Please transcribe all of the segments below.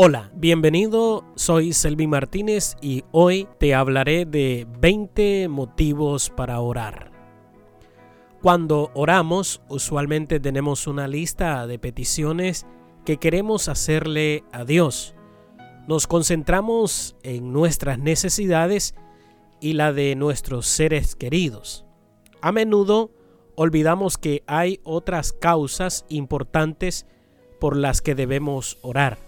Hola, bienvenido, soy Selvi Martínez y hoy te hablaré de 20 motivos para orar. Cuando oramos, usualmente tenemos una lista de peticiones que queremos hacerle a Dios. Nos concentramos en nuestras necesidades y la de nuestros seres queridos. A menudo olvidamos que hay otras causas importantes por las que debemos orar.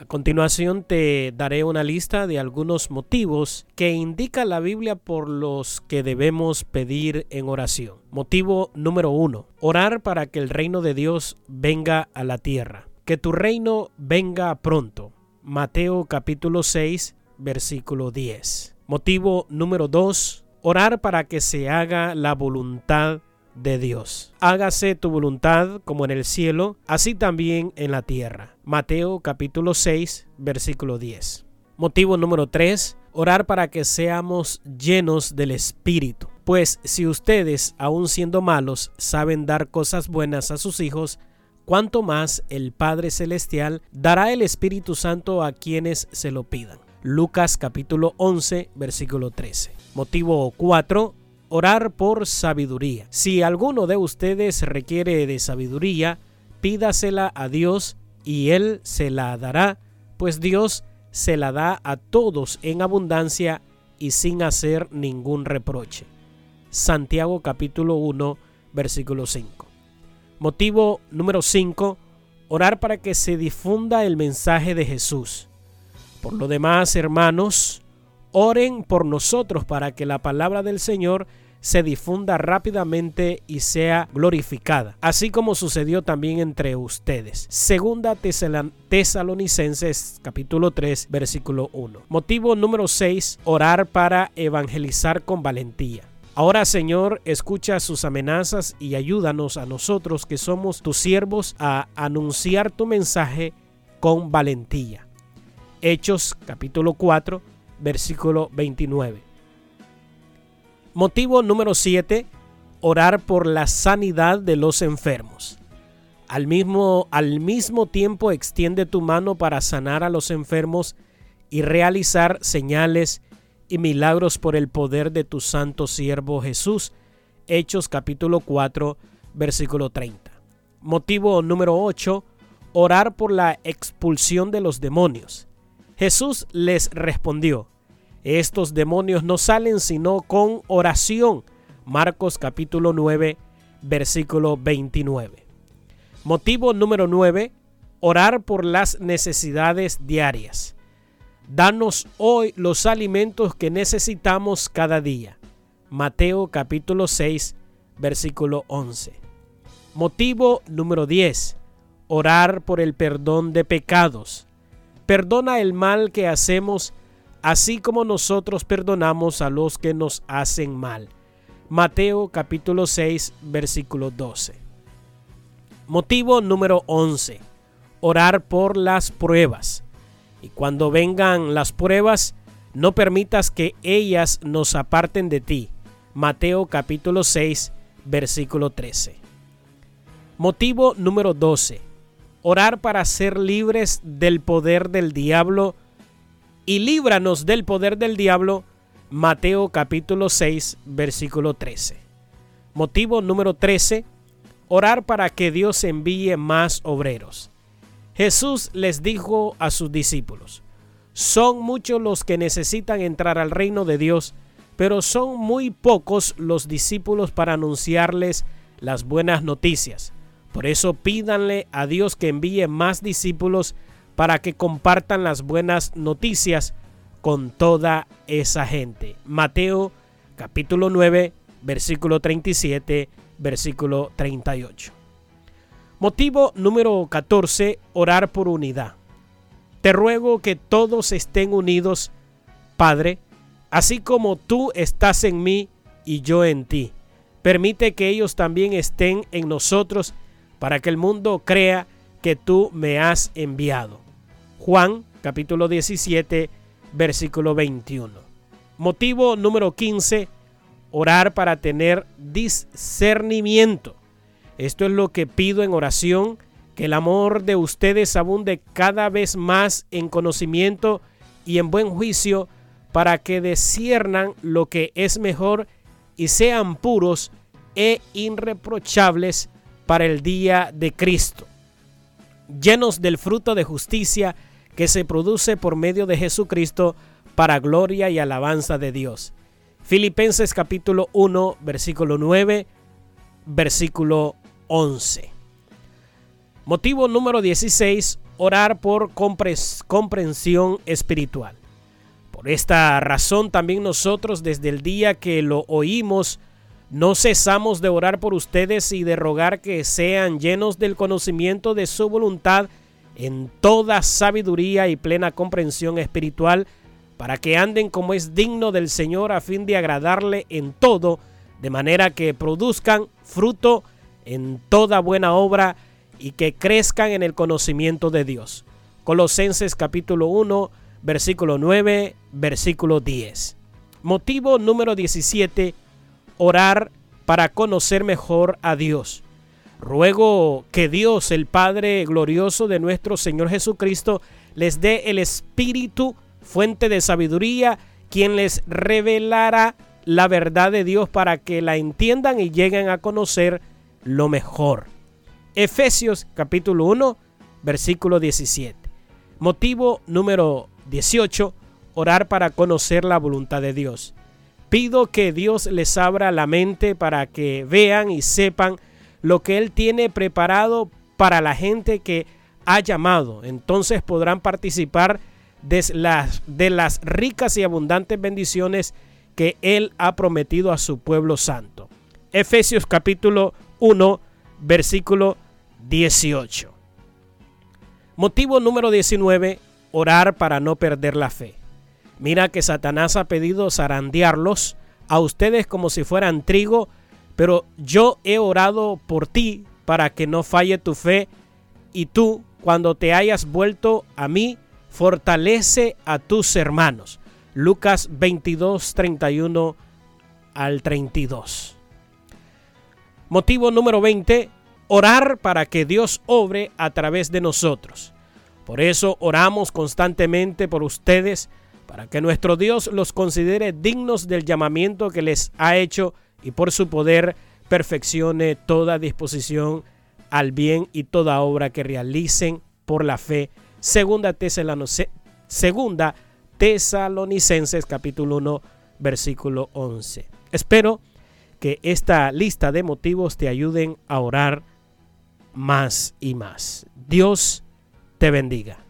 A continuación te daré una lista de algunos motivos que indica la Biblia por los que debemos pedir en oración. Motivo número uno, orar para que el reino de Dios venga a la tierra. Que tu reino venga pronto. Mateo capítulo 6, versículo 10. Motivo número dos, orar para que se haga la voluntad de Dios. Hágase tu voluntad como en el cielo, así también en la tierra. Mateo capítulo 6, versículo 10. Motivo número 3. Orar para que seamos llenos del Espíritu. Pues si ustedes, aun siendo malos, saben dar cosas buenas a sus hijos, cuanto más el Padre Celestial dará el Espíritu Santo a quienes se lo pidan. Lucas capítulo 11, versículo 13. Motivo 4 orar por sabiduría. Si alguno de ustedes requiere de sabiduría, pídasela a Dios y Él se la dará, pues Dios se la da a todos en abundancia y sin hacer ningún reproche. Santiago capítulo 1, versículo 5. Motivo número 5. Orar para que se difunda el mensaje de Jesús. Por lo demás, hermanos, Oren por nosotros para que la palabra del Señor se difunda rápidamente y sea glorificada, así como sucedió también entre ustedes. Segunda Tesalonicenses capítulo 3 versículo 1. Motivo número 6, orar para evangelizar con valentía. Ahora Señor, escucha sus amenazas y ayúdanos a nosotros que somos tus siervos a anunciar tu mensaje con valentía. Hechos capítulo 4 versículo 29. Motivo número 7. Orar por la sanidad de los enfermos. Al mismo, al mismo tiempo extiende tu mano para sanar a los enfermos y realizar señales y milagros por el poder de tu santo siervo Jesús. Hechos capítulo 4, versículo 30. Motivo número 8. Orar por la expulsión de los demonios. Jesús les respondió, estos demonios no salen sino con oración. Marcos capítulo 9, versículo 29. Motivo número 9. Orar por las necesidades diarias. Danos hoy los alimentos que necesitamos cada día. Mateo capítulo 6, versículo 11. Motivo número 10. Orar por el perdón de pecados perdona el mal que hacemos, así como nosotros perdonamos a los que nos hacen mal. Mateo capítulo 6, versículo 12. Motivo número 11. Orar por las pruebas. Y cuando vengan las pruebas, no permitas que ellas nos aparten de ti. Mateo capítulo 6, versículo 13. Motivo número 12 orar para ser libres del poder del diablo y líbranos del poder del diablo. Mateo capítulo 6, versículo 13. Motivo número 13. Orar para que Dios envíe más obreros. Jesús les dijo a sus discípulos, son muchos los que necesitan entrar al reino de Dios, pero son muy pocos los discípulos para anunciarles las buenas noticias. Por eso pídanle a Dios que envíe más discípulos para que compartan las buenas noticias con toda esa gente. Mateo capítulo 9, versículo 37, versículo 38. Motivo número 14, orar por unidad. Te ruego que todos estén unidos, Padre, así como tú estás en mí y yo en ti. Permite que ellos también estén en nosotros para que el mundo crea que tú me has enviado. Juan capítulo 17 versículo 21. Motivo número 15, orar para tener discernimiento. Esto es lo que pido en oración, que el amor de ustedes abunde cada vez más en conocimiento y en buen juicio, para que desciernan lo que es mejor y sean puros e irreprochables para el día de Cristo, llenos del fruto de justicia que se produce por medio de Jesucristo para gloria y alabanza de Dios. Filipenses capítulo 1, versículo 9, versículo 11. Motivo número 16, orar por comprensión espiritual. Por esta razón también nosotros desde el día que lo oímos, no cesamos de orar por ustedes y de rogar que sean llenos del conocimiento de su voluntad en toda sabiduría y plena comprensión espiritual, para que anden como es digno del Señor a fin de agradarle en todo, de manera que produzcan fruto en toda buena obra y que crezcan en el conocimiento de Dios. Colosenses capítulo 1, versículo 9, versículo 10. Motivo número 17, orar para conocer mejor a Dios. Ruego que Dios, el Padre glorioso de nuestro Señor Jesucristo, les dé el Espíritu, fuente de sabiduría, quien les revelará la verdad de Dios para que la entiendan y lleguen a conocer lo mejor. Efesios capítulo 1, versículo 17. Motivo número 18. Orar para conocer la voluntad de Dios. Pido que Dios les abra la mente para que vean y sepan lo que Él tiene preparado para la gente que ha llamado. Entonces podrán participar de las, ricas y abundantes bendiciones que Él ha prometido a su pueblo santo. Efesios capítulo 1, versículo 18. Motivo número 19 orar para no perder la fe. Mira que Satanás ha pedido zarandearlos a ustedes como si fueran trigo, pero yo he orado por ti para que no falle tu fe y tú, cuando te hayas vuelto a mí, fortalece a tus hermanos. Lucas 22, 31 al 32. Motivo número 20, orar para que Dios obre a través de nosotros. Por eso oramos constantemente por ustedes, para que nuestro Dios los considere dignos del llamamiento que les ha hecho y por su poder perfeccione toda disposición al bien y toda obra que realicen por la fe. Segunda, Tesalonicenses capítulo 1 versículo 11. Espero que esta lista de motivos te ayuden a orar más y más. Dios te bendiga.